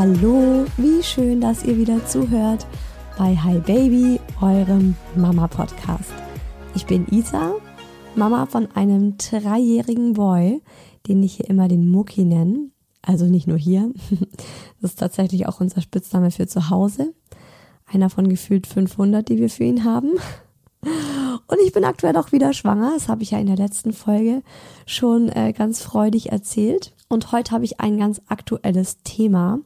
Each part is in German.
Hallo, wie schön, dass ihr wieder zuhört bei Hi Baby, eurem Mama-Podcast. Ich bin Isa, Mama von einem dreijährigen Boy, den ich hier immer den Mucki nenne. Also nicht nur hier. Das ist tatsächlich auch unser Spitzname für zu Hause. Einer von gefühlt 500, die wir für ihn haben. Und ich bin aktuell auch wieder schwanger. Das habe ich ja in der letzten Folge schon äh, ganz freudig erzählt. Und heute habe ich ein ganz aktuelles Thema,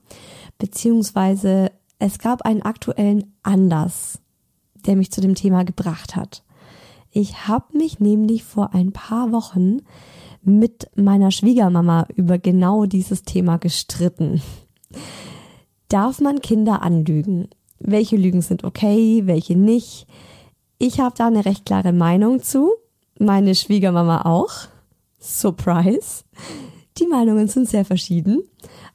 beziehungsweise es gab einen aktuellen Anlass, der mich zu dem Thema gebracht hat. Ich habe mich nämlich vor ein paar Wochen mit meiner Schwiegermama über genau dieses Thema gestritten. Darf man Kinder anlügen? Welche Lügen sind okay, welche nicht? Ich habe da eine recht klare Meinung zu, meine Schwiegermama auch. Surprise. Die Meinungen sind sehr verschieden.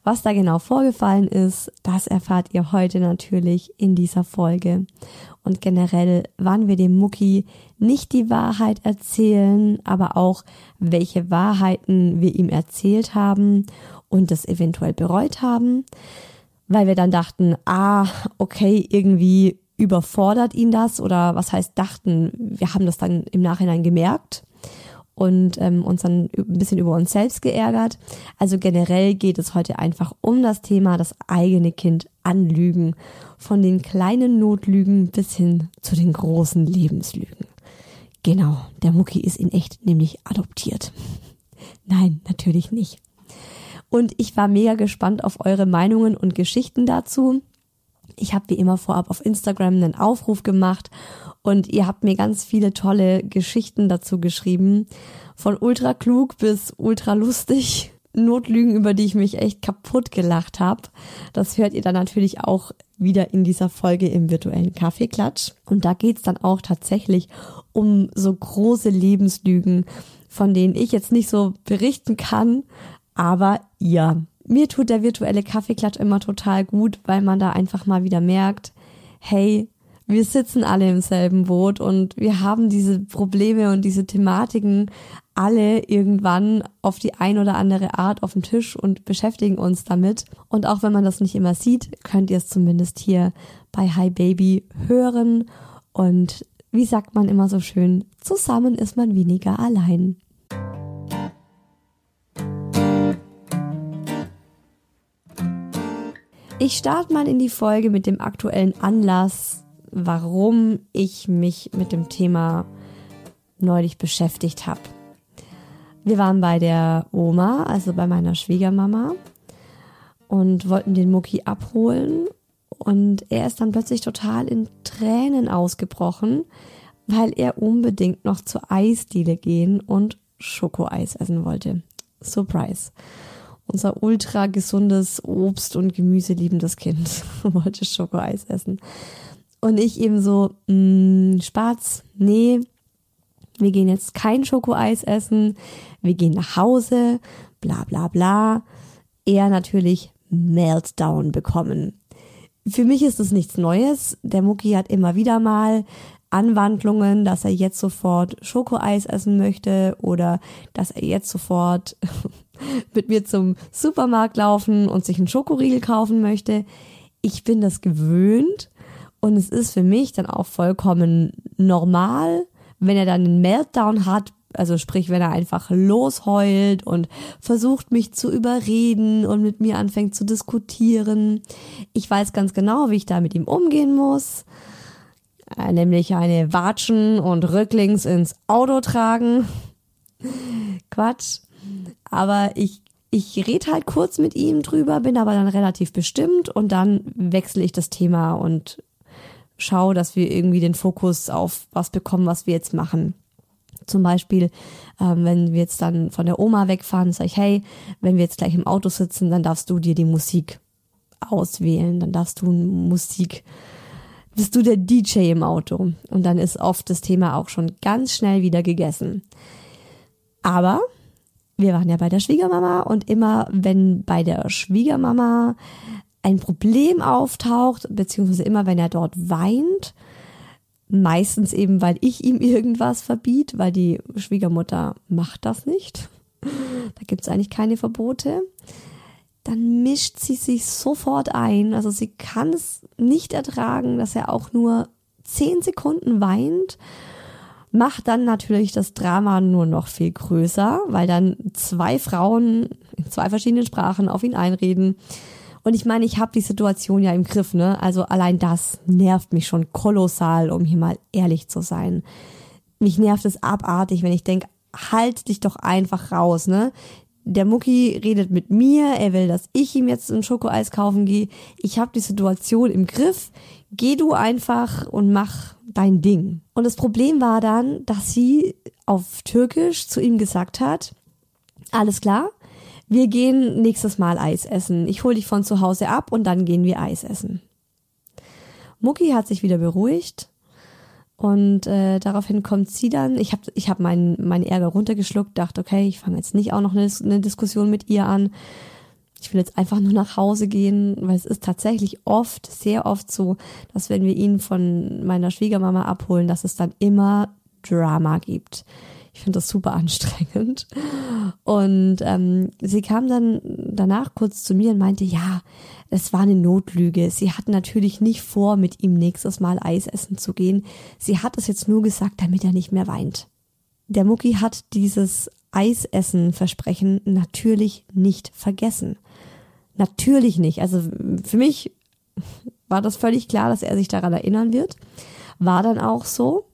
Was da genau vorgefallen ist, das erfahrt ihr heute natürlich in dieser Folge. Und generell, wann wir dem Mucki nicht die Wahrheit erzählen, aber auch welche Wahrheiten wir ihm erzählt haben und das eventuell bereut haben, weil wir dann dachten, ah, okay, irgendwie überfordert ihn das oder was heißt dachten, wir haben das dann im Nachhinein gemerkt und ähm, uns dann ein bisschen über uns selbst geärgert. Also generell geht es heute einfach um das Thema das eigene Kind anlügen. Von den kleinen Notlügen bis hin zu den großen Lebenslügen. Genau, der Mucki ist in echt nämlich adoptiert. Nein, natürlich nicht. Und ich war mega gespannt auf eure Meinungen und Geschichten dazu. Ich habe wie immer vorab auf Instagram einen Aufruf gemacht und ihr habt mir ganz viele tolle Geschichten dazu geschrieben. Von ultra klug bis ultra lustig. Notlügen, über die ich mich echt kaputt gelacht habe. Das hört ihr dann natürlich auch wieder in dieser Folge im virtuellen Kaffeeklatsch. Und da geht's dann auch tatsächlich um so große Lebenslügen, von denen ich jetzt nicht so berichten kann, aber ihr. Mir tut der virtuelle Kaffeeklatsch immer total gut, weil man da einfach mal wieder merkt, hey, wir sitzen alle im selben Boot und wir haben diese Probleme und diese Thematiken alle irgendwann auf die ein oder andere Art auf dem Tisch und beschäftigen uns damit. Und auch wenn man das nicht immer sieht, könnt ihr es zumindest hier bei Hi Baby hören. Und wie sagt man immer so schön, zusammen ist man weniger allein. Ich starte mal in die Folge mit dem aktuellen Anlass warum ich mich mit dem Thema neulich beschäftigt habe. Wir waren bei der Oma, also bei meiner Schwiegermama und wollten den Mucki abholen und er ist dann plötzlich total in Tränen ausgebrochen, weil er unbedingt noch zur Eisdiele gehen und Schokoeis essen wollte. Surprise. Unser ultra gesundes Obst- und Gemüse liebendes Kind wollte Schokoeis essen. Und ich eben so, mh, mm, Spatz, nee, wir gehen jetzt kein Schokoeis essen, wir gehen nach Hause, bla bla bla. Er natürlich Meltdown bekommen. Für mich ist es nichts Neues. Der Mucki hat immer wieder mal Anwandlungen, dass er jetzt sofort Schokoeis essen möchte oder dass er jetzt sofort mit mir zum Supermarkt laufen und sich einen Schokoriegel kaufen möchte. Ich bin das gewöhnt und es ist für mich dann auch vollkommen normal, wenn er dann einen Meltdown hat, also sprich, wenn er einfach losheult und versucht mich zu überreden und mit mir anfängt zu diskutieren. Ich weiß ganz genau, wie ich da mit ihm umgehen muss. Äh, nämlich eine Watschen und Rücklings ins Auto tragen. Quatsch. Aber ich, ich rede halt kurz mit ihm drüber, bin aber dann relativ bestimmt und dann wechsle ich das Thema und schaue, dass wir irgendwie den Fokus auf was bekommen, was wir jetzt machen. Zum Beispiel, ähm, wenn wir jetzt dann von der Oma wegfahren, sage ich, hey, wenn wir jetzt gleich im Auto sitzen, dann darfst du dir die Musik auswählen, dann darfst du Musik, bist du der DJ im Auto. Und dann ist oft das Thema auch schon ganz schnell wieder gegessen. Aber wir waren ja bei der Schwiegermama und immer wenn bei der Schwiegermama ein Problem auftaucht, beziehungsweise immer wenn er dort weint, meistens eben, weil ich ihm irgendwas verbiet, weil die Schwiegermutter macht das nicht. Da gibt es eigentlich keine Verbote. Dann mischt sie sich sofort ein. Also sie kann es nicht ertragen, dass er auch nur zehn Sekunden weint. Macht dann natürlich das Drama nur noch viel größer, weil dann zwei Frauen in zwei verschiedenen Sprachen auf ihn einreden und ich meine, ich habe die Situation ja im Griff, ne? Also allein das nervt mich schon kolossal, um hier mal ehrlich zu sein. Mich nervt es abartig, wenn ich denke, halt dich doch einfach raus, ne? Der Mucki redet mit mir, er will, dass ich ihm jetzt ein Schokoeis kaufen gehe. Ich habe die Situation im Griff. Geh du einfach und mach dein Ding. Und das Problem war dann, dass sie auf Türkisch zu ihm gesagt hat, alles klar, wir gehen nächstes Mal Eis essen. Ich hole dich von zu Hause ab und dann gehen wir Eis essen. Mucki hat sich wieder beruhigt und äh, daraufhin kommt sie dann. Ich habe ich hab meinen mein Ärger runtergeschluckt, dachte, okay, ich fange jetzt nicht auch noch eine, eine Diskussion mit ihr an. Ich will jetzt einfach nur nach Hause gehen, weil es ist tatsächlich oft, sehr oft so, dass wenn wir ihn von meiner Schwiegermama abholen, dass es dann immer Drama gibt. Ich finde das super anstrengend. Und ähm, sie kam dann danach kurz zu mir und meinte, ja, es war eine Notlüge. Sie hat natürlich nicht vor, mit ihm nächstes Mal Eis essen zu gehen. Sie hat es jetzt nur gesagt, damit er nicht mehr weint. Der Mucki hat dieses Eisessen-Versprechen natürlich nicht vergessen. Natürlich nicht. Also für mich war das völlig klar, dass er sich daran erinnern wird. War dann auch so.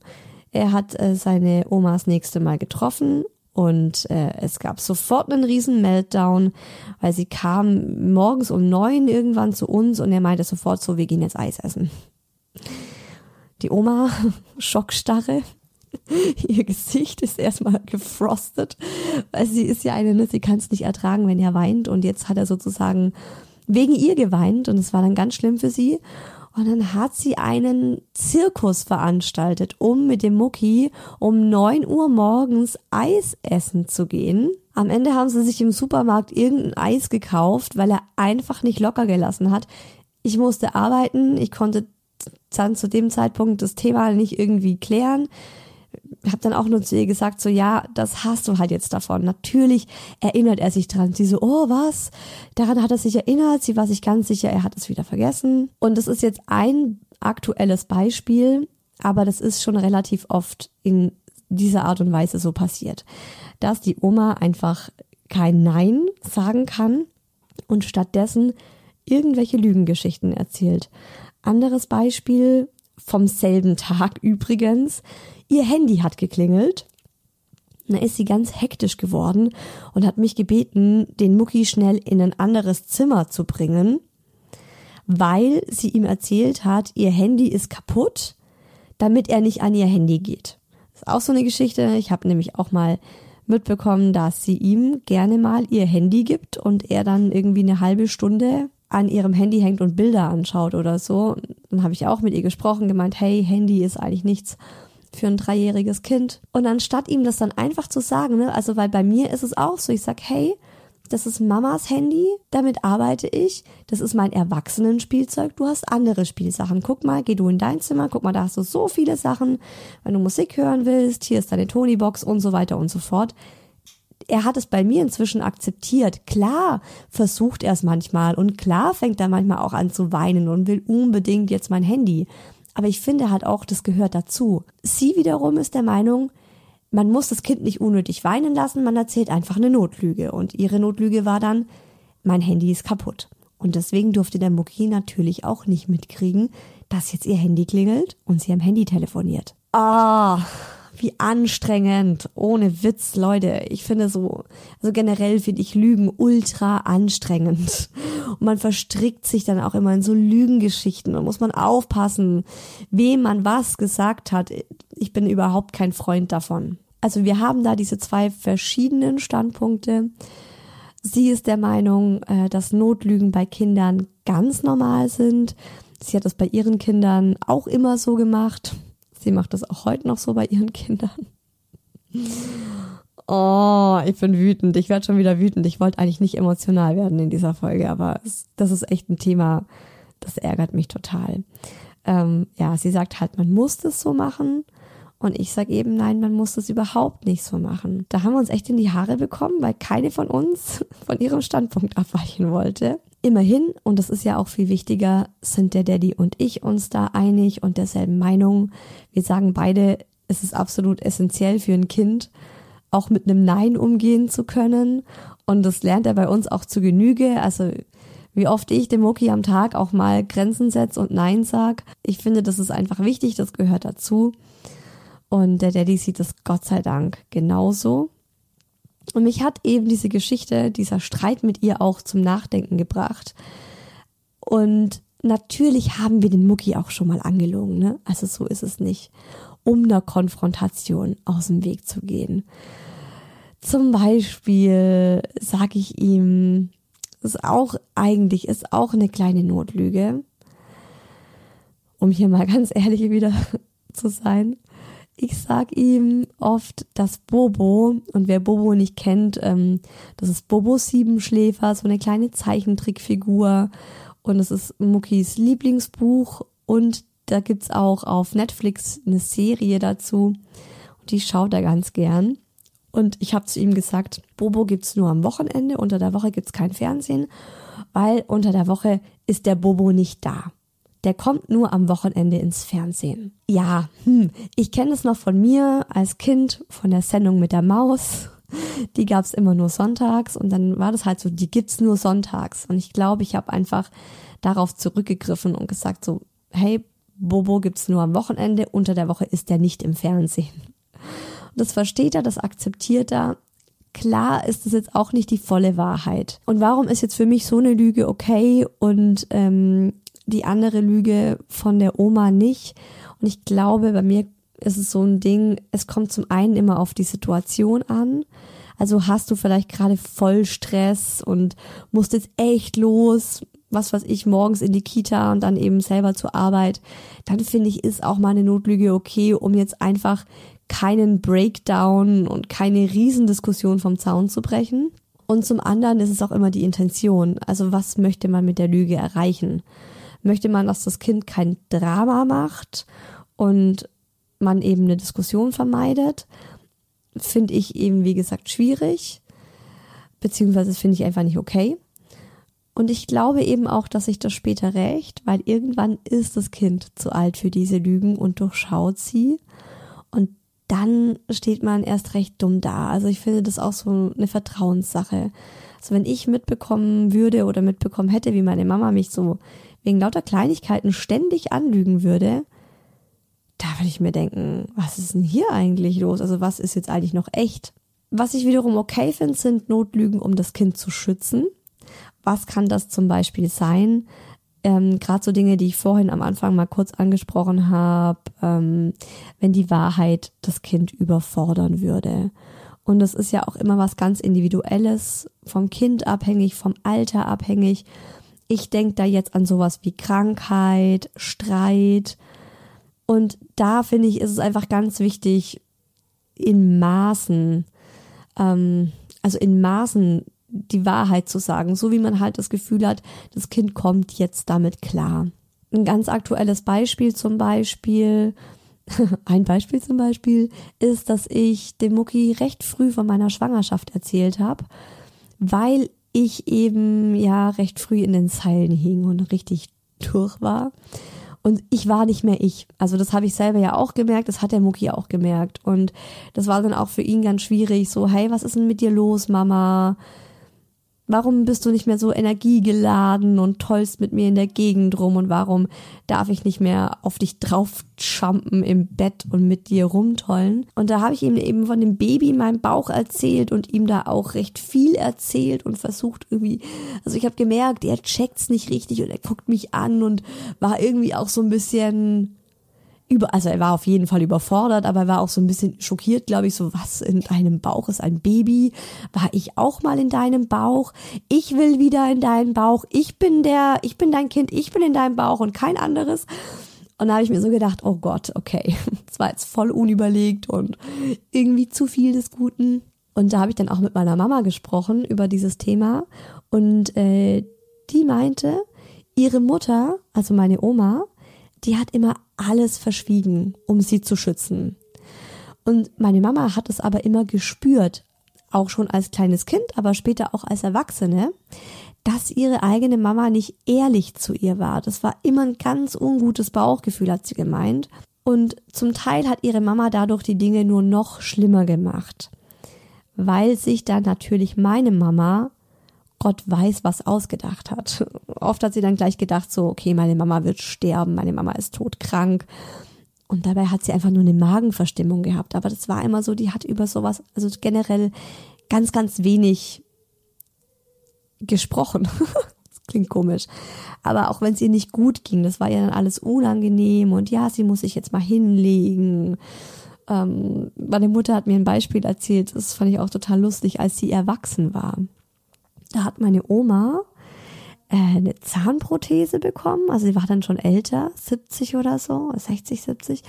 Er hat äh, seine Omas nächste Mal getroffen und äh, es gab sofort einen riesen Meltdown, weil sie kam morgens um neun irgendwann zu uns und er meinte sofort so, wir gehen jetzt Eis essen. Die Oma, Schockstarre, ihr Gesicht ist erstmal gefrostet, weil sie ist ja eine, ne, sie kann es nicht ertragen, wenn er weint. Und jetzt hat er sozusagen wegen ihr geweint und es war dann ganz schlimm für sie und dann hat sie einen Zirkus veranstaltet, um mit dem Mucki um neun Uhr morgens Eis essen zu gehen. Am Ende haben sie sich im Supermarkt irgendein Eis gekauft, weil er einfach nicht locker gelassen hat. Ich musste arbeiten, ich konnte dann zu dem Zeitpunkt das Thema nicht irgendwie klären habe dann auch nur zu ihr gesagt, so ja, das hast du halt jetzt davon. Natürlich erinnert er sich dran. Sie so, oh was? Daran hat er sich erinnert. Sie war sich ganz sicher, er hat es wieder vergessen. Und das ist jetzt ein aktuelles Beispiel, aber das ist schon relativ oft in dieser Art und Weise so passiert, dass die Oma einfach kein Nein sagen kann und stattdessen irgendwelche Lügengeschichten erzählt. Anderes Beispiel, vom selben Tag übrigens. Ihr Handy hat geklingelt. Da ist sie ganz hektisch geworden und hat mich gebeten, den Mucki schnell in ein anderes Zimmer zu bringen, weil sie ihm erzählt hat, ihr Handy ist kaputt, damit er nicht an ihr Handy geht. Das ist auch so eine Geschichte. Ich habe nämlich auch mal mitbekommen, dass sie ihm gerne mal ihr Handy gibt und er dann irgendwie eine halbe Stunde an ihrem Handy hängt und Bilder anschaut oder so. Dann habe ich auch mit ihr gesprochen, gemeint, hey, Handy ist eigentlich nichts für ein dreijähriges Kind. Und anstatt ihm das dann einfach zu sagen, ne, also weil bei mir ist es auch so, ich sag, hey, das ist Mamas Handy, damit arbeite ich. Das ist mein Erwachsenenspielzeug. Du hast andere Spielsachen. Guck mal, geh du in dein Zimmer, guck mal, da hast du so viele Sachen. Wenn du Musik hören willst, hier ist deine Tonybox und so weiter und so fort. Er hat es bei mir inzwischen akzeptiert. Klar versucht er es manchmal und klar fängt er manchmal auch an zu weinen und will unbedingt jetzt mein Handy. Aber ich finde halt auch, das gehört dazu. Sie wiederum ist der Meinung, man muss das Kind nicht unnötig weinen lassen, man erzählt einfach eine Notlüge. Und ihre Notlüge war dann, mein Handy ist kaputt. Und deswegen durfte der Mucki natürlich auch nicht mitkriegen, dass jetzt ihr Handy klingelt und sie am Handy telefoniert. Ah, wie anstrengend. Ohne Witz, Leute. Ich finde so, also generell finde ich Lügen ultra anstrengend. Und man verstrickt sich dann auch immer in so Lügengeschichten. Da muss man aufpassen, wem man was gesagt hat. Ich bin überhaupt kein Freund davon. Also wir haben da diese zwei verschiedenen Standpunkte. Sie ist der Meinung, äh, dass Notlügen bei Kindern ganz normal sind. Sie hat das bei ihren Kindern auch immer so gemacht. Sie macht das auch heute noch so bei ihren Kindern. Oh, ich bin wütend. Ich werde schon wieder wütend. Ich wollte eigentlich nicht emotional werden in dieser Folge, aber es, das ist echt ein Thema, das ärgert mich total. Ähm, ja, sie sagt halt, man muss das so machen. Und ich sage eben, nein, man muss das überhaupt nicht so machen. Da haben wir uns echt in die Haare bekommen, weil keine von uns von ihrem Standpunkt abweichen wollte. Immerhin, und das ist ja auch viel wichtiger, sind der Daddy und ich uns da einig und derselben Meinung. Wir sagen beide, es ist absolut essentiell für ein Kind, auch mit einem Nein umgehen zu können. Und das lernt er bei uns auch zu Genüge. Also wie oft ich dem Moki am Tag auch mal Grenzen setze und Nein sag. Ich finde, das ist einfach wichtig, das gehört dazu. Und der Daddy sieht das Gott sei Dank genauso. Und mich hat eben diese Geschichte, dieser Streit mit ihr auch zum Nachdenken gebracht. Und natürlich haben wir den Mucki auch schon mal angelogen, ne? Also so ist es nicht, um einer Konfrontation aus dem Weg zu gehen. Zum Beispiel sage ich ihm, ist auch eigentlich, ist auch eine kleine Notlüge, um hier mal ganz ehrlich wieder zu sein. Ich sag ihm oft, dass Bobo, und wer Bobo nicht kennt, ähm, das ist Bobo Siebenschläfer, so eine kleine Zeichentrickfigur. Und es ist Muckis Lieblingsbuch. Und da gibt's auch auf Netflix eine Serie dazu. Und die schaut er ganz gern. Und ich habe zu ihm gesagt, Bobo gibt's nur am Wochenende, unter der Woche gibt's kein Fernsehen, weil unter der Woche ist der Bobo nicht da der kommt nur am Wochenende ins Fernsehen. Ja, hm, ich kenne es noch von mir als Kind, von der Sendung mit der Maus. Die gab's immer nur sonntags und dann war das halt so, die gibt's nur sonntags. Und ich glaube, ich habe einfach darauf zurückgegriffen und gesagt so, hey, Bobo gibt's nur am Wochenende, unter der Woche ist der nicht im Fernsehen. Das versteht er, das akzeptiert er. Klar ist es jetzt auch nicht die volle Wahrheit. Und warum ist jetzt für mich so eine Lüge okay und ähm, die andere Lüge von der Oma nicht. Und ich glaube, bei mir ist es so ein Ding, es kommt zum einen immer auf die Situation an. Also hast du vielleicht gerade voll Stress und musst jetzt echt los, was weiß ich, morgens in die Kita und dann eben selber zur Arbeit, dann finde ich, ist auch mal eine Notlüge okay, um jetzt einfach keinen Breakdown und keine Riesendiskussion vom Zaun zu brechen. Und zum anderen ist es auch immer die Intention. Also was möchte man mit der Lüge erreichen? möchte man, dass das Kind kein Drama macht und man eben eine Diskussion vermeidet, finde ich eben, wie gesagt, schwierig, beziehungsweise finde ich einfach nicht okay. Und ich glaube eben auch, dass sich das später rächt, weil irgendwann ist das Kind zu alt für diese Lügen und durchschaut sie. Dann steht man erst recht dumm da. Also ich finde das auch so eine Vertrauenssache. Also wenn ich mitbekommen würde oder mitbekommen hätte, wie meine Mama mich so wegen lauter Kleinigkeiten ständig anlügen würde, würde ich mir denken, was ist denn hier eigentlich los? Also was ist jetzt eigentlich noch echt? Was ich wiederum okay finde, sind Notlügen, um das Kind zu schützen. Was kann das zum Beispiel sein? Ähm, Gerade so Dinge, die ich vorhin am Anfang mal kurz angesprochen habe, ähm, wenn die Wahrheit das Kind überfordern würde. Und das ist ja auch immer was ganz Individuelles, vom Kind abhängig, vom Alter abhängig. Ich denke da jetzt an sowas wie Krankheit, Streit. Und da finde ich, ist es einfach ganz wichtig, in Maßen, ähm, also in Maßen die Wahrheit zu sagen, so wie man halt das Gefühl hat, das Kind kommt jetzt damit klar. Ein ganz aktuelles Beispiel zum Beispiel, ein Beispiel zum Beispiel, ist, dass ich dem Mucki recht früh von meiner Schwangerschaft erzählt habe, weil ich eben ja recht früh in den Zeilen hing und richtig durch war. Und ich war nicht mehr ich. Also das habe ich selber ja auch gemerkt, das hat der Mucki auch gemerkt. Und das war dann auch für ihn ganz schwierig, so, hey, was ist denn mit dir los, Mama? Warum bist du nicht mehr so energiegeladen und tollst mit mir in der Gegend rum und warum darf ich nicht mehr auf dich draufschampen im Bett und mit dir rumtollen? Und da habe ich ihm eben von dem Baby in meinem Bauch erzählt und ihm da auch recht viel erzählt und versucht irgendwie, also ich habe gemerkt, er checkt's nicht richtig und er guckt mich an und war irgendwie auch so ein bisschen über, also er war auf jeden Fall überfordert, aber er war auch so ein bisschen schockiert, glaube ich, so was in deinem Bauch ist ein Baby. War ich auch mal in deinem Bauch? Ich will wieder in deinen Bauch. Ich bin der, ich bin dein Kind, ich bin in deinem Bauch und kein anderes. Und da habe ich mir so gedacht, oh Gott, okay, das war jetzt voll unüberlegt und irgendwie zu viel des Guten. Und da habe ich dann auch mit meiner Mama gesprochen über dieses Thema und äh, die meinte, ihre Mutter, also meine Oma, die hat immer alles verschwiegen, um sie zu schützen. Und meine Mama hat es aber immer gespürt, auch schon als kleines Kind, aber später auch als Erwachsene, dass ihre eigene Mama nicht ehrlich zu ihr war. Das war immer ein ganz ungutes Bauchgefühl, hat sie gemeint. Und zum Teil hat ihre Mama dadurch die Dinge nur noch schlimmer gemacht, weil sich dann natürlich meine Mama Gott weiß, was ausgedacht hat. Oft hat sie dann gleich gedacht, so, okay, meine Mama wird sterben, meine Mama ist todkrank. Und dabei hat sie einfach nur eine Magenverstimmung gehabt. Aber das war immer so, die hat über sowas, also generell ganz, ganz wenig gesprochen. das klingt komisch. Aber auch wenn es ihr nicht gut ging, das war ihr dann alles unangenehm und ja, sie muss sich jetzt mal hinlegen. Ähm, meine Mutter hat mir ein Beispiel erzählt, das fand ich auch total lustig, als sie erwachsen war da hat meine Oma äh, eine Zahnprothese bekommen. Also sie war dann schon älter, 70 oder so, 60, 70.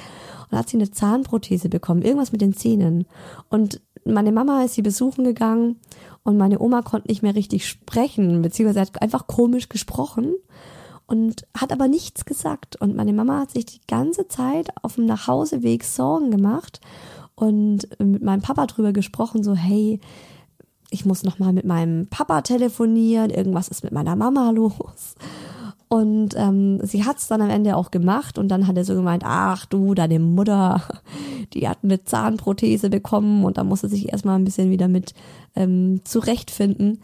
Und hat sie eine Zahnprothese bekommen, irgendwas mit den Zähnen. Und meine Mama ist sie besuchen gegangen und meine Oma konnte nicht mehr richtig sprechen, beziehungsweise hat einfach komisch gesprochen und hat aber nichts gesagt. Und meine Mama hat sich die ganze Zeit auf dem Nachhauseweg Sorgen gemacht und mit meinem Papa drüber gesprochen, so, hey, ich muss noch mal mit meinem Papa telefonieren, irgendwas ist mit meiner Mama los. Und ähm, sie hat's dann am Ende auch gemacht und dann hat er so gemeint, ach du, deine Mutter, die hat eine Zahnprothese bekommen und da musste sich erstmal ein bisschen wieder mit ähm, zurechtfinden.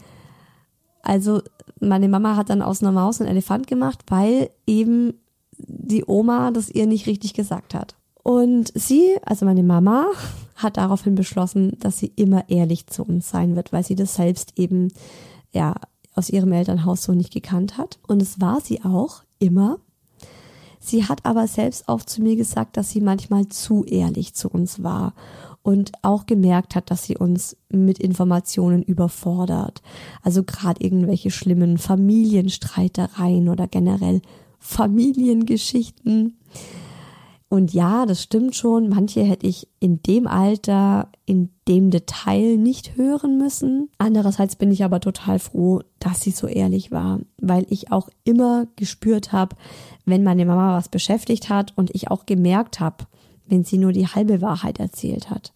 Also meine Mama hat dann aus einer Maus einen Elefant gemacht, weil eben die Oma das ihr nicht richtig gesagt hat. Und sie, also meine Mama, hat daraufhin beschlossen, dass sie immer ehrlich zu uns sein wird, weil sie das selbst eben ja aus ihrem Elternhaus so nicht gekannt hat. Und es war sie auch immer. Sie hat aber selbst auch zu mir gesagt, dass sie manchmal zu ehrlich zu uns war und auch gemerkt hat, dass sie uns mit Informationen überfordert. Also gerade irgendwelche schlimmen Familienstreitereien oder generell Familiengeschichten und ja, das stimmt schon. Manche hätte ich in dem Alter, in dem Detail nicht hören müssen. Andererseits bin ich aber total froh, dass sie so ehrlich war, weil ich auch immer gespürt habe, wenn meine Mama was beschäftigt hat und ich auch gemerkt habe, wenn sie nur die halbe Wahrheit erzählt hat.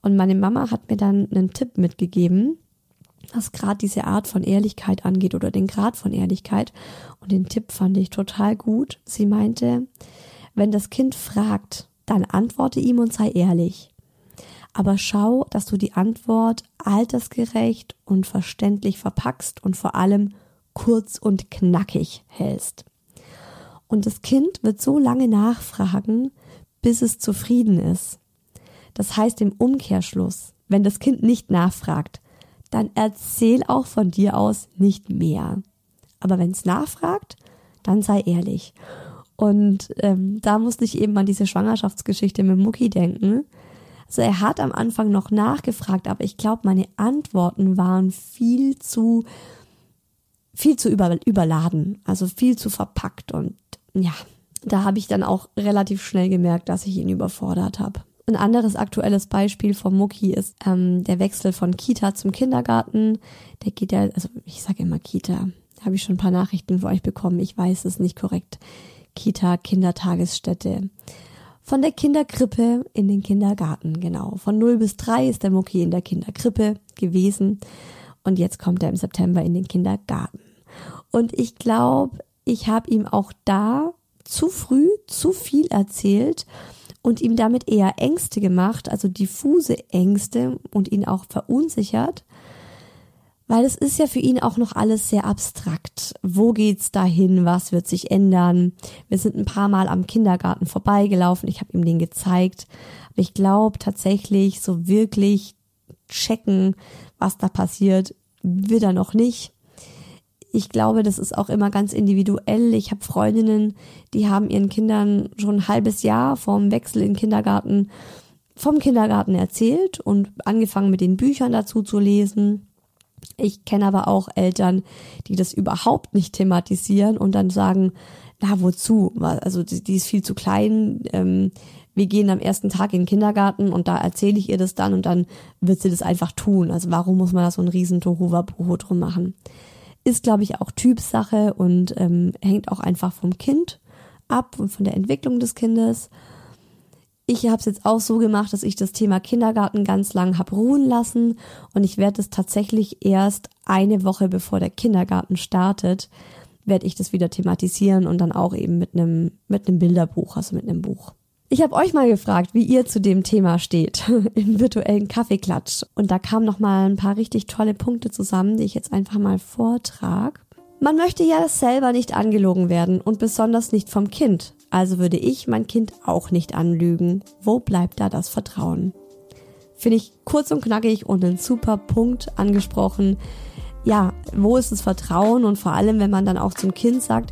Und meine Mama hat mir dann einen Tipp mitgegeben, was gerade diese Art von Ehrlichkeit angeht oder den Grad von Ehrlichkeit. Und den Tipp fand ich total gut. Sie meinte, wenn das Kind fragt, dann antworte ihm und sei ehrlich. Aber schau, dass du die Antwort altersgerecht und verständlich verpackst und vor allem kurz und knackig hältst. Und das Kind wird so lange nachfragen, bis es zufrieden ist. Das heißt im Umkehrschluss, wenn das Kind nicht nachfragt, dann erzähl auch von dir aus nicht mehr. Aber wenn es nachfragt, dann sei ehrlich. Und ähm, da musste ich eben an diese Schwangerschaftsgeschichte mit Mucki denken. Also er hat am Anfang noch nachgefragt, aber ich glaube, meine Antworten waren viel zu viel zu über, überladen, also viel zu verpackt und ja, da habe ich dann auch relativ schnell gemerkt, dass ich ihn überfordert habe. Ein anderes aktuelles Beispiel vom Mucki ist ähm, der Wechsel von Kita zum Kindergarten. Der geht ja, also ich sage immer Kita, habe ich schon ein paar Nachrichten für euch bekommen. Ich weiß es nicht korrekt. Kita, Kindertagesstätte. Von der Kinderkrippe in den Kindergarten, genau. Von 0 bis 3 ist der Mucki in der Kinderkrippe gewesen. Und jetzt kommt er im September in den Kindergarten. Und ich glaube, ich habe ihm auch da zu früh zu viel erzählt und ihm damit eher Ängste gemacht, also diffuse Ängste und ihn auch verunsichert, weil es ist ja für ihn auch noch alles sehr abstrakt. Wo geht's dahin? Was wird sich ändern? Wir sind ein paar Mal am Kindergarten vorbeigelaufen. Ich habe ihm den gezeigt. Aber ich glaube tatsächlich, so wirklich checken, was da passiert, wird er noch nicht ich glaube, das ist auch immer ganz individuell. Ich habe Freundinnen, die haben ihren Kindern schon ein halbes Jahr vorm Wechsel in den Kindergarten vom Kindergarten erzählt und angefangen mit den Büchern dazu zu lesen. Ich kenne aber auch Eltern, die das überhaupt nicht thematisieren und dann sagen, na wozu? Also die, ist viel zu klein. Ähm, wir gehen am ersten Tag in den Kindergarten und da erzähle ich ihr das dann und dann wird sie das einfach tun. Also warum muss man da so ein riesen Tohuwabohu drum machen? Ist, glaube ich, auch Typsache und ähm, hängt auch einfach vom Kind ab und von der Entwicklung des Kindes. Ich habe es jetzt auch so gemacht, dass ich das Thema Kindergarten ganz lang habe ruhen lassen und ich werde es tatsächlich erst eine Woche bevor der Kindergarten startet, werde ich das wieder thematisieren und dann auch eben mit einem mit einem Bilderbuch, also mit einem Buch. Ich habe euch mal gefragt, wie ihr zu dem Thema steht im virtuellen Kaffeeklatsch. Und da kamen noch mal ein paar richtig tolle Punkte zusammen, die ich jetzt einfach mal vortrag. Man möchte ja selber nicht angelogen werden und besonders nicht vom Kind. Also würde ich mein Kind auch nicht anlügen. Wo bleibt da das Vertrauen? Finde ich kurz und knackig und einen super Punkt angesprochen. Ja, wo ist das Vertrauen und vor allem, wenn man dann auch zum Kind sagt,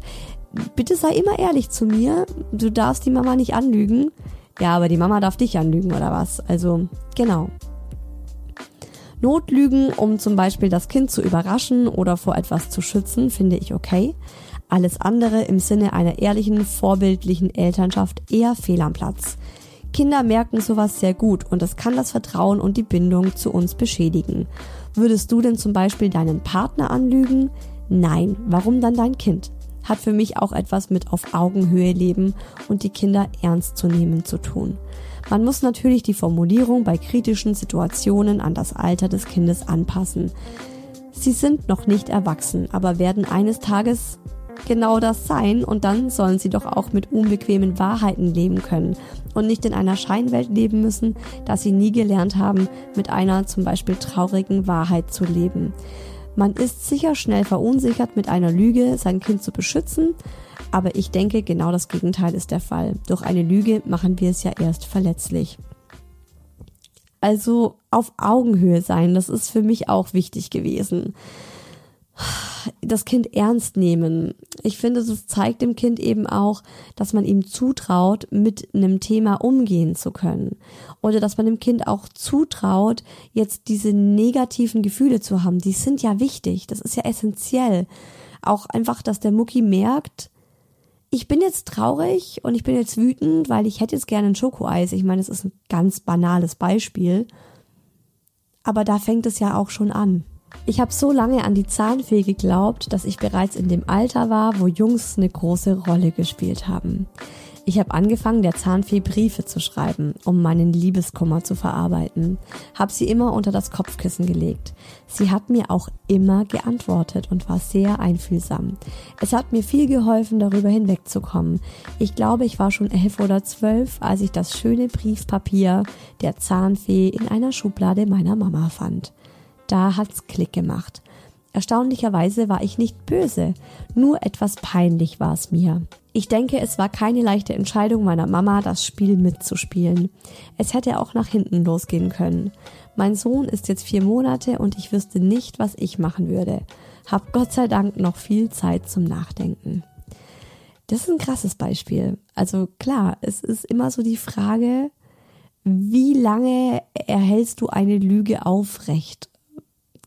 bitte sei immer ehrlich zu mir. Du darfst die Mama nicht anlügen. Ja, aber die Mama darf dich anlügen oder was? Also, genau. Notlügen, um zum Beispiel das Kind zu überraschen oder vor etwas zu schützen, finde ich okay. Alles andere im Sinne einer ehrlichen, vorbildlichen Elternschaft eher fehl am Platz. Kinder merken sowas sehr gut und das kann das Vertrauen und die Bindung zu uns beschädigen. Würdest du denn zum Beispiel deinen Partner anlügen? Nein, warum dann dein Kind? hat für mich auch etwas mit auf Augenhöhe leben und die Kinder ernst zu nehmen zu tun. Man muss natürlich die Formulierung bei kritischen Situationen an das Alter des Kindes anpassen. Sie sind noch nicht erwachsen, aber werden eines Tages genau das sein und dann sollen sie doch auch mit unbequemen Wahrheiten leben können und nicht in einer Scheinwelt leben müssen, dass sie nie gelernt haben, mit einer zum Beispiel traurigen Wahrheit zu leben. Man ist sicher schnell verunsichert mit einer Lüge, sein Kind zu beschützen, aber ich denke, genau das Gegenteil ist der Fall. Durch eine Lüge machen wir es ja erst verletzlich. Also auf Augenhöhe sein, das ist für mich auch wichtig gewesen das Kind ernst nehmen. Ich finde, das zeigt dem Kind eben auch, dass man ihm zutraut, mit einem Thema umgehen zu können. Oder dass man dem Kind auch zutraut, jetzt diese negativen Gefühle zu haben. Die sind ja wichtig. Das ist ja essentiell. Auch einfach, dass der Mucki merkt, ich bin jetzt traurig und ich bin jetzt wütend, weil ich hätte jetzt gerne ein Schokoeis. Ich meine, es ist ein ganz banales Beispiel. Aber da fängt es ja auch schon an. Ich habe so lange an die Zahnfee geglaubt, dass ich bereits in dem Alter war, wo Jungs eine große Rolle gespielt haben. Ich habe angefangen, der Zahnfee Briefe zu schreiben, um meinen Liebeskummer zu verarbeiten. Hab sie immer unter das Kopfkissen gelegt. Sie hat mir auch immer geantwortet und war sehr einfühlsam. Es hat mir viel geholfen, darüber hinwegzukommen. Ich glaube, ich war schon elf oder zwölf, als ich das schöne Briefpapier der Zahnfee in einer Schublade meiner Mama fand. Da hat's Klick gemacht. Erstaunlicherweise war ich nicht böse, nur etwas peinlich war es mir. Ich denke, es war keine leichte Entscheidung meiner Mama, das Spiel mitzuspielen. Es hätte auch nach hinten losgehen können. Mein Sohn ist jetzt vier Monate und ich wüsste nicht, was ich machen würde. Hab Gott sei Dank noch viel Zeit zum Nachdenken. Das ist ein krasses Beispiel. Also klar, es ist immer so die Frage, wie lange erhältst du eine Lüge aufrecht?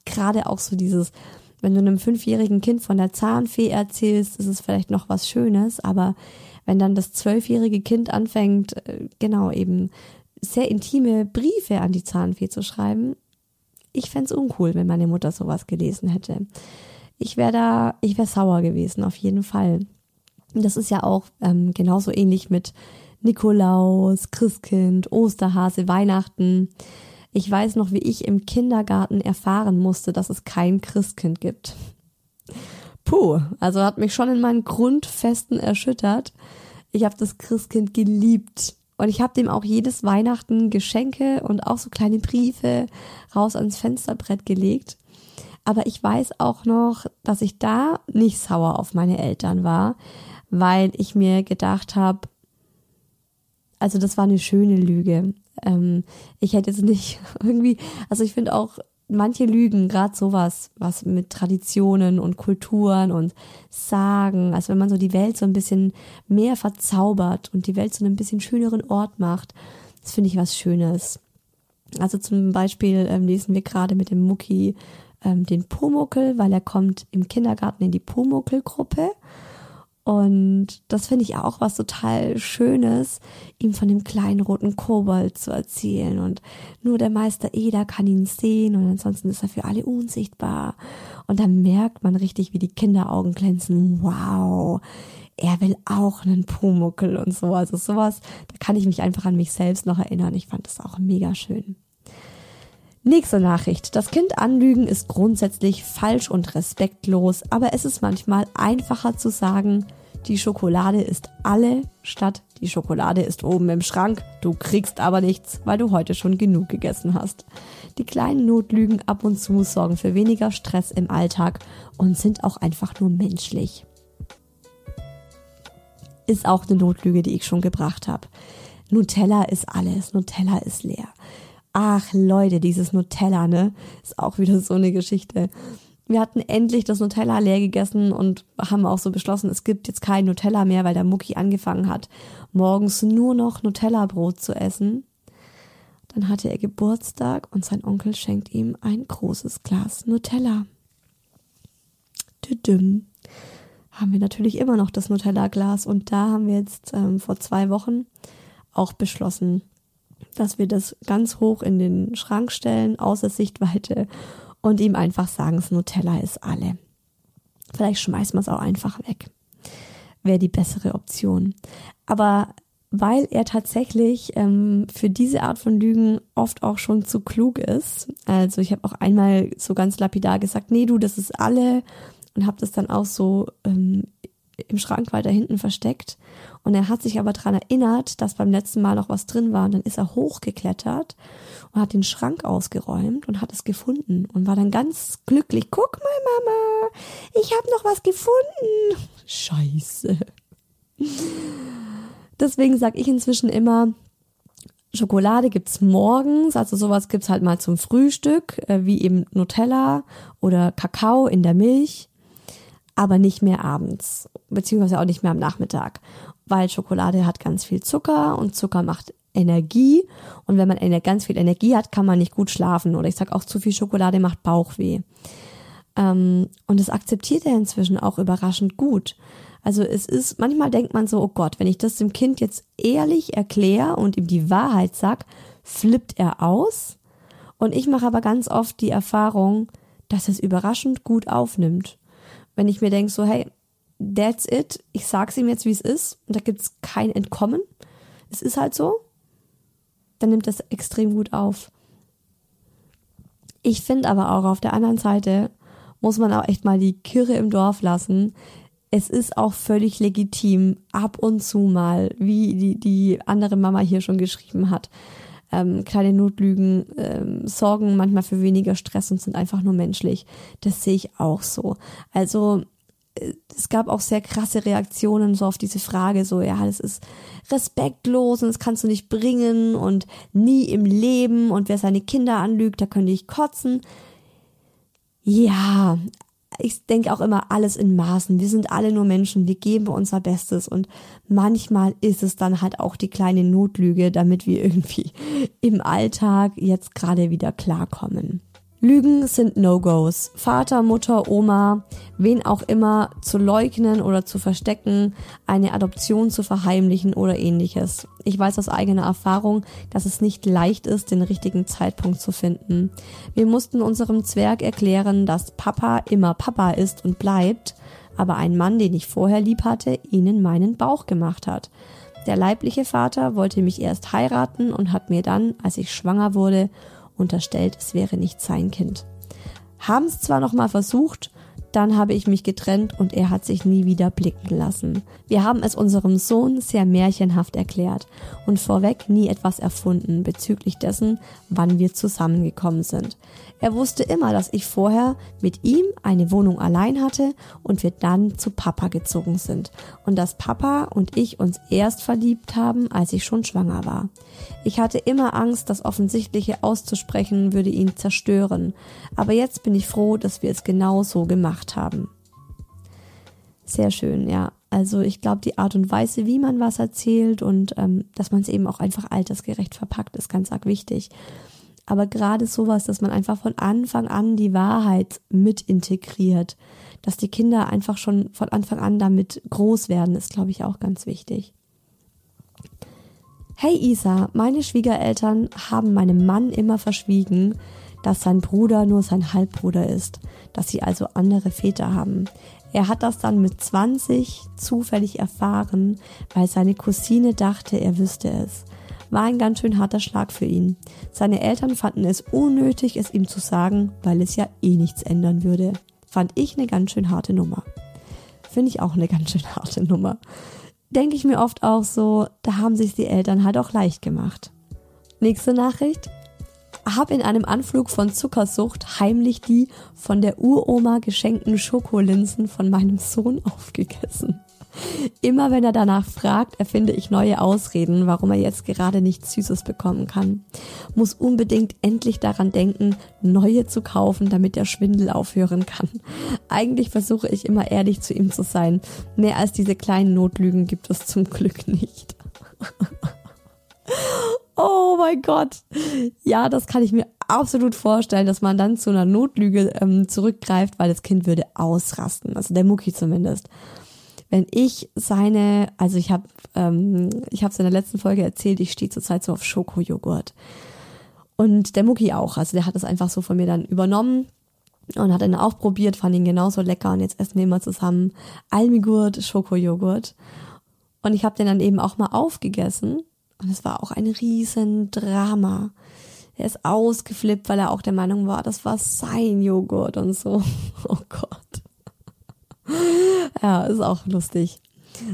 Gerade auch so dieses, wenn du einem fünfjährigen Kind von der Zahnfee erzählst, ist es vielleicht noch was Schönes, aber wenn dann das zwölfjährige Kind anfängt, äh, genau eben sehr intime Briefe an die Zahnfee zu schreiben, ich fände uncool, wenn meine Mutter sowas gelesen hätte. Ich wäre da, ich wäre sauer gewesen, auf jeden Fall. Das ist ja auch ähm, genauso ähnlich mit Nikolaus, Christkind, Osterhase, Weihnachten. Ich weiß noch, wie ich im Kindergarten erfahren musste, dass es kein Christkind gibt. Puh, also hat mich schon in meinen Grundfesten erschüttert. Ich habe das Christkind geliebt. Und ich habe dem auch jedes Weihnachten Geschenke und auch so kleine Briefe raus ans Fensterbrett gelegt. Aber ich weiß auch noch, dass ich da nicht sauer auf meine Eltern war, weil ich mir gedacht habe, also das war eine schöne Lüge. Ähm, ich hätte jetzt nicht irgendwie, also ich finde auch manche Lügen, gerade sowas, was mit Traditionen und Kulturen und Sagen, also wenn man so die Welt so ein bisschen mehr verzaubert und die Welt so einen bisschen schöneren Ort macht, das finde ich was Schönes. Also zum Beispiel ähm, lesen wir gerade mit dem Mucki ähm, den Pumuckel, weil er kommt im Kindergarten in die Pumuckel-Gruppe und das finde ich auch was total Schönes, ihm von dem kleinen roten Kobold zu erzählen. Und nur der Meister Eder kann ihn sehen und ansonsten ist er für alle unsichtbar. Und dann merkt man richtig, wie die Kinderaugen glänzen. Wow, er will auch einen Pumuckel und so. Also sowas, da kann ich mich einfach an mich selbst noch erinnern. Ich fand das auch mega schön. Nächste Nachricht. Das Kind anlügen ist grundsätzlich falsch und respektlos, aber es ist manchmal einfacher zu sagen, die Schokolade ist alle, statt die Schokolade ist oben im Schrank, du kriegst aber nichts, weil du heute schon genug gegessen hast. Die kleinen Notlügen ab und zu sorgen für weniger Stress im Alltag und sind auch einfach nur menschlich. Ist auch eine Notlüge, die ich schon gebracht habe. Nutella ist alles, Nutella ist leer. Ach Leute, dieses Nutella, ne? Ist auch wieder so eine Geschichte. Wir hatten endlich das Nutella leer gegessen und haben auch so beschlossen, es gibt jetzt kein Nutella mehr, weil der Mucki angefangen hat, morgens nur noch Nutella-Brot zu essen. Dann hatte er Geburtstag und sein Onkel schenkt ihm ein großes Glas Nutella. Düdüm. Haben wir natürlich immer noch das Nutella-Glas und da haben wir jetzt ähm, vor zwei Wochen auch beschlossen, dass wir das ganz hoch in den Schrank stellen, außer Sichtweite und ihm einfach sagen, das Nutella ist alle. Vielleicht schmeißt man es auch einfach weg. Wäre die bessere Option. Aber weil er tatsächlich ähm, für diese Art von Lügen oft auch schon zu klug ist. Also ich habe auch einmal so ganz lapidar gesagt, nee du, das ist alle und habe das dann auch so ähm, im Schrank weiter hinten versteckt. Und er hat sich aber daran erinnert, dass beim letzten Mal noch was drin war. Und dann ist er hochgeklettert und hat den Schrank ausgeräumt und hat es gefunden und war dann ganz glücklich. Guck mal, Mama, ich habe noch was gefunden. Scheiße. Deswegen sage ich inzwischen immer, Schokolade gibt's morgens, also sowas gibt's halt mal zum Frühstück, äh, wie eben Nutella oder Kakao in der Milch aber nicht mehr abends, beziehungsweise auch nicht mehr am Nachmittag, weil Schokolade hat ganz viel Zucker und Zucker macht Energie und wenn man ganz viel Energie hat, kann man nicht gut schlafen oder ich sag auch zu viel Schokolade macht Bauchweh. Ähm, und das akzeptiert er inzwischen auch überraschend gut. Also es ist, manchmal denkt man so, oh Gott, wenn ich das dem Kind jetzt ehrlich erkläre und ihm die Wahrheit sag, flippt er aus. Und ich mache aber ganz oft die Erfahrung, dass es überraschend gut aufnimmt wenn ich mir denke, so, hey, that's it, ich sag's ihm jetzt, wie es ist, und da gibt's kein Entkommen, es ist halt so, dann nimmt das extrem gut auf. Ich finde aber auch auf der anderen Seite muss man auch echt mal die Kirre im Dorf lassen. Es ist auch völlig legitim, ab und zu mal, wie die, die andere Mama hier schon geschrieben hat, Ähm, kleine Notlügen ähm, sorgen manchmal für weniger Stress und sind einfach nur menschlich. Das sehe ich auch so. Also äh, es gab auch sehr krasse Reaktionen so auf diese Frage, so, ja, das ist respektlos und das kannst du nicht bringen und nie im Leben und wer seine Kinder anlügt, da könnte ich kotzen. Ja, ich denke auch immer alles in Maßen. Wir sind alle nur Menschen, wir geben unser Bestes und manchmal ist es dann halt auch die kleine Notlüge, damit wir irgendwie im Alltag jetzt gerade wieder klarkommen. Lügen sind No-Gos. Vater, Mutter, Oma, wen auch immer zu leugnen oder zu verstecken, eine Adoption zu verheimlichen oder ähnliches. Ich weiß aus eigener Erfahrung, dass es nicht leicht ist, den richtigen Zeitpunkt zu finden. Wir mussten unserem Zwerg erklären, dass Papa immer Papa ist und bleibt, aber ein Mann, den ich vorher lieb hatte, ihnen meinen Bauch gemacht hat. Der leibliche Vater wollte mich erst heiraten und hat mir dann, als ich schwanger wurde, unterstellt, es wäre nicht sein Kind. Haben es zwar noch mal versucht, dann habe ich mich getrennt und er hat sich nie wieder blicken lassen. Wir haben es unserem Sohn sehr märchenhaft erklärt und vorweg nie etwas erfunden bezüglich dessen, wann wir zusammengekommen sind. Er wusste immer, dass ich vorher mit ihm eine Wohnung allein hatte und wir dann zu Papa gezogen sind und dass Papa und ich uns erst verliebt haben, als ich schon schwanger war. Ich hatte immer Angst, das Offensichtliche auszusprechen würde ihn zerstören, aber jetzt bin ich froh, dass wir es genau so gemacht haben. Sehr schön, ja. Also ich glaube, die Art und Weise, wie man was erzählt und ähm, dass man es eben auch einfach altersgerecht verpackt, ist ganz arg wichtig. Aber gerade sowas, dass man einfach von Anfang an die Wahrheit mit integriert, dass die Kinder einfach schon von Anfang an damit groß werden, ist, glaube ich, auch ganz wichtig. Hey Isa, meine Schwiegereltern haben meinem Mann immer verschwiegen, dass sein Bruder nur sein Halbbruder ist, dass sie also andere Väter haben. Er hat das dann mit 20 zufällig erfahren, weil seine Cousine dachte, er wüsste es war ein ganz schön harter Schlag für ihn. Seine Eltern fanden es unnötig, es ihm zu sagen, weil es ja eh nichts ändern würde. Fand ich eine ganz schön harte Nummer. Finde ich auch eine ganz schön harte Nummer. Denke ich mir oft auch so, da haben sich die Eltern halt auch leicht gemacht. Nächste Nachricht. Hab in einem Anflug von Zuckersucht heimlich die von der Uroma geschenkten Schokolinsen von meinem Sohn aufgegessen. Immer wenn er danach fragt, erfinde ich neue Ausreden, warum er jetzt gerade nichts Süßes bekommen kann. Muss unbedingt endlich daran denken, neue zu kaufen, damit der Schwindel aufhören kann. Eigentlich versuche ich immer ehrlich zu ihm zu sein. Mehr als diese kleinen Notlügen gibt es zum Glück nicht. Oh mein Gott. Ja, das kann ich mir absolut vorstellen, dass man dann zu einer Notlüge ähm, zurückgreift, weil das Kind würde ausrasten. Also der Mucki zumindest wenn ich seine, also ich habe, ähm, ich habe es in der letzten Folge erzählt, ich stehe zurzeit so auf Schokojoghurt. Und der Mucki auch, also der hat das einfach so von mir dann übernommen und hat dann auch probiert, fand ihn genauso lecker und jetzt essen wir immer zusammen Almigurt, Schokojoghurt. Und ich habe den dann eben auch mal aufgegessen und es war auch ein riesen Drama. Er ist ausgeflippt, weil er auch der Meinung war, das war sein Joghurt und so. Oh Gott. Ja, ist auch lustig.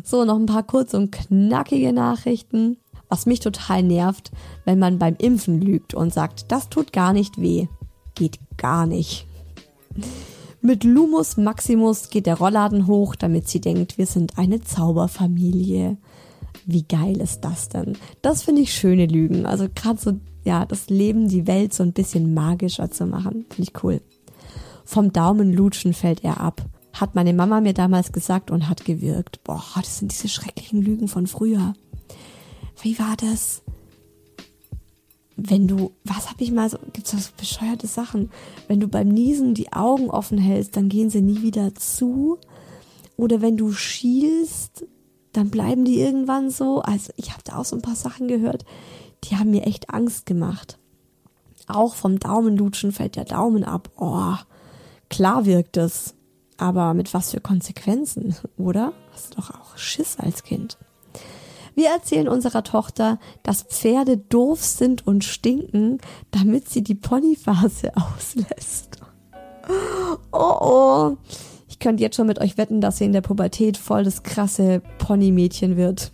So, noch ein paar kurze und knackige Nachrichten. Was mich total nervt, wenn man beim Impfen lügt und sagt, das tut gar nicht weh. Geht gar nicht. Mit Lumus Maximus geht der Rollladen hoch, damit sie denkt, wir sind eine Zauberfamilie. Wie geil ist das denn? Das finde ich schöne Lügen. Also gerade so, ja, das Leben, die Welt so ein bisschen magischer zu machen. Finde ich cool. Vom Daumenlutschen fällt er ab hat meine Mama mir damals gesagt und hat gewirkt. Boah, das sind diese schrecklichen Lügen von früher. Wie war das? Wenn du, was hab ich mal so, gibt's da so bescheuerte Sachen? Wenn du beim Niesen die Augen offen hältst, dann gehen sie nie wieder zu. Oder wenn du schielst, dann bleiben die irgendwann so. Also ich habe da auch so ein paar Sachen gehört, die haben mir echt Angst gemacht. Auch vom Daumenlutschen fällt der Daumen ab. Oh, klar wirkt es. Aber mit was für Konsequenzen, oder? Hast du doch auch Schiss als Kind. Wir erzählen unserer Tochter, dass Pferde doof sind und stinken, damit sie die Ponyphase auslässt. Oh oh. Ich könnte jetzt schon mit euch wetten, dass sie in der Pubertät voll das krasse Ponymädchen wird.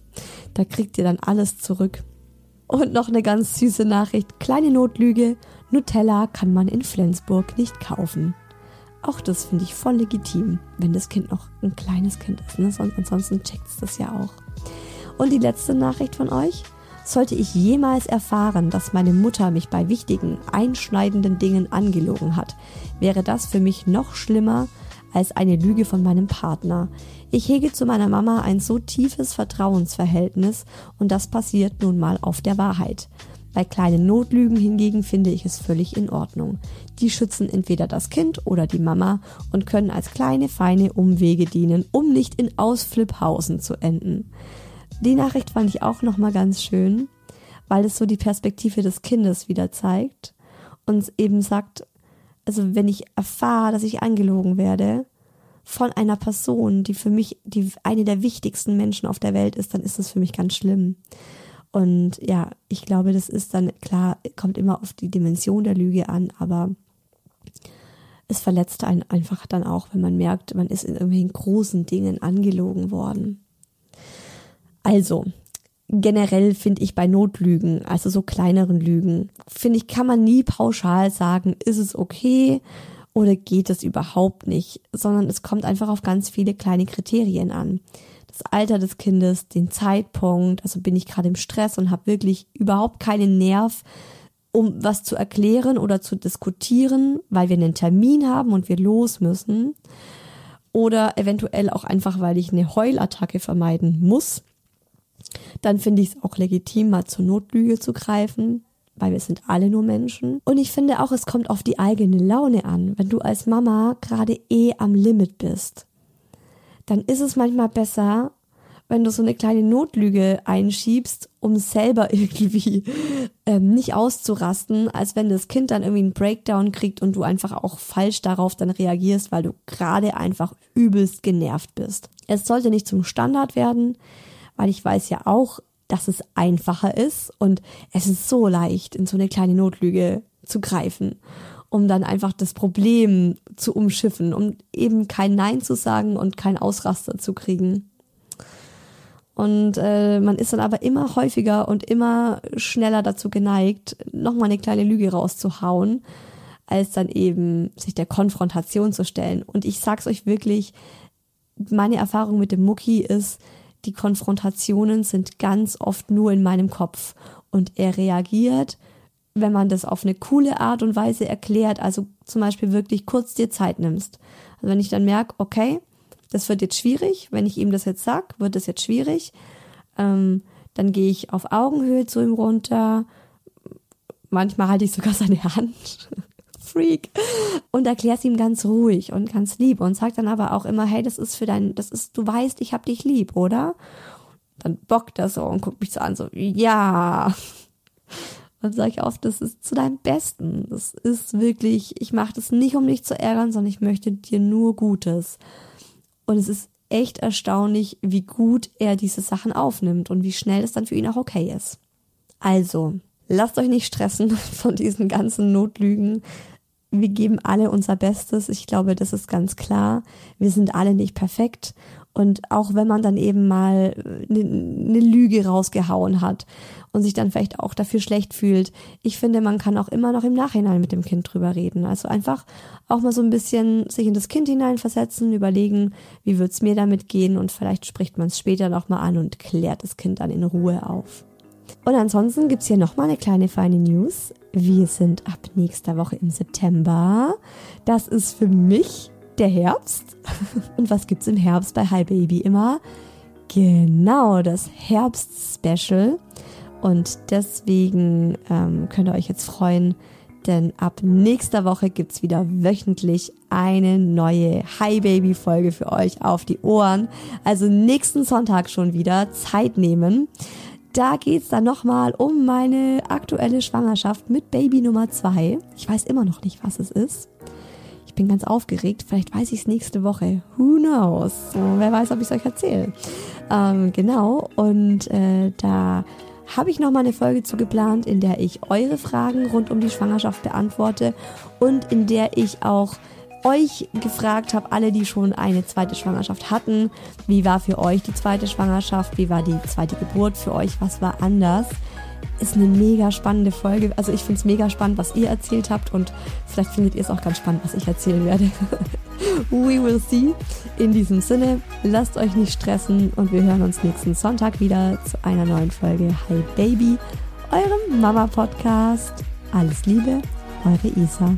Da kriegt ihr dann alles zurück. Und noch eine ganz süße Nachricht. Kleine Notlüge. Nutella kann man in Flensburg nicht kaufen. Auch das finde ich voll legitim, wenn das Kind noch ein kleines Kind ist. Ne? Sonst, ansonsten checkt es das ja auch. Und die letzte Nachricht von euch. Sollte ich jemals erfahren, dass meine Mutter mich bei wichtigen, einschneidenden Dingen angelogen hat, wäre das für mich noch schlimmer als eine Lüge von meinem Partner. Ich hege zu meiner Mama ein so tiefes Vertrauensverhältnis und das passiert nun mal auf der Wahrheit. Bei kleinen Notlügen hingegen finde ich es völlig in Ordnung. Die schützen entweder das Kind oder die Mama und können als kleine feine Umwege dienen, um nicht in Ausflipphausen zu enden. Die Nachricht fand ich auch nochmal ganz schön, weil es so die Perspektive des Kindes wieder zeigt und eben sagt, also wenn ich erfahre, dass ich angelogen werde von einer Person, die für mich die eine der wichtigsten Menschen auf der Welt ist, dann ist das für mich ganz schlimm. Und ja, ich glaube, das ist dann klar, kommt immer auf die Dimension der Lüge an, aber es verletzt einen einfach dann auch, wenn man merkt, man ist in irgendwelchen großen Dingen angelogen worden. Also, generell finde ich bei Notlügen, also so kleineren Lügen, finde ich, kann man nie pauschal sagen, ist es okay oder geht es überhaupt nicht, sondern es kommt einfach auf ganz viele kleine Kriterien an das Alter des Kindes, den Zeitpunkt, also bin ich gerade im Stress und habe wirklich überhaupt keinen Nerv, um was zu erklären oder zu diskutieren, weil wir einen Termin haben und wir los müssen. Oder eventuell auch einfach, weil ich eine Heulattacke vermeiden muss. Dann finde ich es auch legitim, mal zur Notlüge zu greifen, weil wir sind alle nur Menschen. Und ich finde auch, es kommt auf die eigene Laune an. Wenn du als Mama gerade eh am Limit bist, dann ist es manchmal besser, wenn du so eine kleine Notlüge einschiebst, um selber irgendwie ähm, nicht auszurasten, als wenn das Kind dann irgendwie einen Breakdown kriegt und du einfach auch falsch darauf dann reagierst, weil du gerade einfach übelst genervt bist. Es sollte nicht zum Standard werden, weil ich weiß ja auch, dass es einfacher ist und es ist so leicht, in so eine kleine Notlüge zu greifen um dann einfach das Problem zu umschiffen, um eben kein Nein zu sagen und kein Ausraster zu kriegen. Und äh, man ist dann aber immer häufiger und immer schneller dazu geneigt, nochmal eine kleine Lüge rauszuhauen, als dann eben sich der Konfrontation zu stellen. Und ich sag's euch wirklich, meine Erfahrung mit dem Mucki ist, die Konfrontationen sind ganz oft nur in meinem Kopf. Und er reagiert wenn man das auf eine coole Art und Weise erklärt, also zum Beispiel wirklich kurz dir Zeit nimmst. Also wenn ich dann merke, okay, das wird jetzt schwierig, wenn ich ihm das jetzt sag, wird das jetzt schwierig, ähm, dann gehe ich auf Augenhöhe zu ihm runter. Manchmal halte ich sogar seine Hand. Freak. Und erkläre es ihm ganz ruhig und ganz lieb und sag dann aber auch immer, hey, das ist für dein, das ist, du weißt, ich hab dich lieb, oder? Dann bockt er so und guckt mich so an, so, ja. Dann sage ich oft, das ist zu deinem Besten. Das ist wirklich, ich mache das nicht, um dich zu ärgern, sondern ich möchte dir nur Gutes. Und es ist echt erstaunlich, wie gut er diese Sachen aufnimmt und wie schnell es dann für ihn auch okay ist. Also, lasst euch nicht stressen von diesen ganzen Notlügen. Wir geben alle unser Bestes. Ich glaube, das ist ganz klar. Wir sind alle nicht perfekt. Und auch wenn man dann eben mal eine, eine Lüge rausgehauen hat und sich dann vielleicht auch dafür schlecht fühlt. Ich finde, man kann auch immer noch im Nachhinein mit dem Kind drüber reden. Also einfach auch mal so ein bisschen sich in das Kind hineinversetzen, überlegen, wie wird's mir damit gehen und vielleicht spricht man es später nochmal an und klärt das Kind dann in Ruhe auf. Und ansonsten gibt's hier nochmal eine kleine feine News. Wir sind ab nächster Woche im September. Das ist für mich der Herbst. Und was gibt's im Herbst bei Hi Baby immer? Genau, das Herbst-Special. Und deswegen ähm, könnt ihr euch jetzt freuen, denn ab nächster Woche gibt's wieder wöchentlich eine neue Hi Baby Folge für euch auf die Ohren. Also nächsten Sonntag schon wieder Zeit nehmen. Da geht's dann nochmal um meine aktuelle Schwangerschaft mit Baby Nummer zwei. Ich weiß immer noch nicht, was es ist. Ich bin ganz aufgeregt. Vielleicht weiß ich es nächste Woche. Who knows? Wer weiß, ob ich es euch erzähle. Ähm, genau. Und äh, da habe ich nochmal eine Folge zu geplant, in der ich eure Fragen rund um die Schwangerschaft beantworte und in der ich auch euch gefragt habe, alle, die schon eine zweite Schwangerschaft hatten, wie war für euch die zweite Schwangerschaft, wie war die zweite Geburt für euch, was war anders. ist eine mega spannende Folge. Also ich finde es mega spannend, was ihr erzählt habt und vielleicht findet ihr es auch ganz spannend, was ich erzählen werde. We will see. In diesem Sinne, lasst euch nicht stressen und wir hören uns nächsten Sonntag wieder zu einer neuen Folge Hi Baby, eurem Mama-Podcast. Alles Liebe, eure Isa.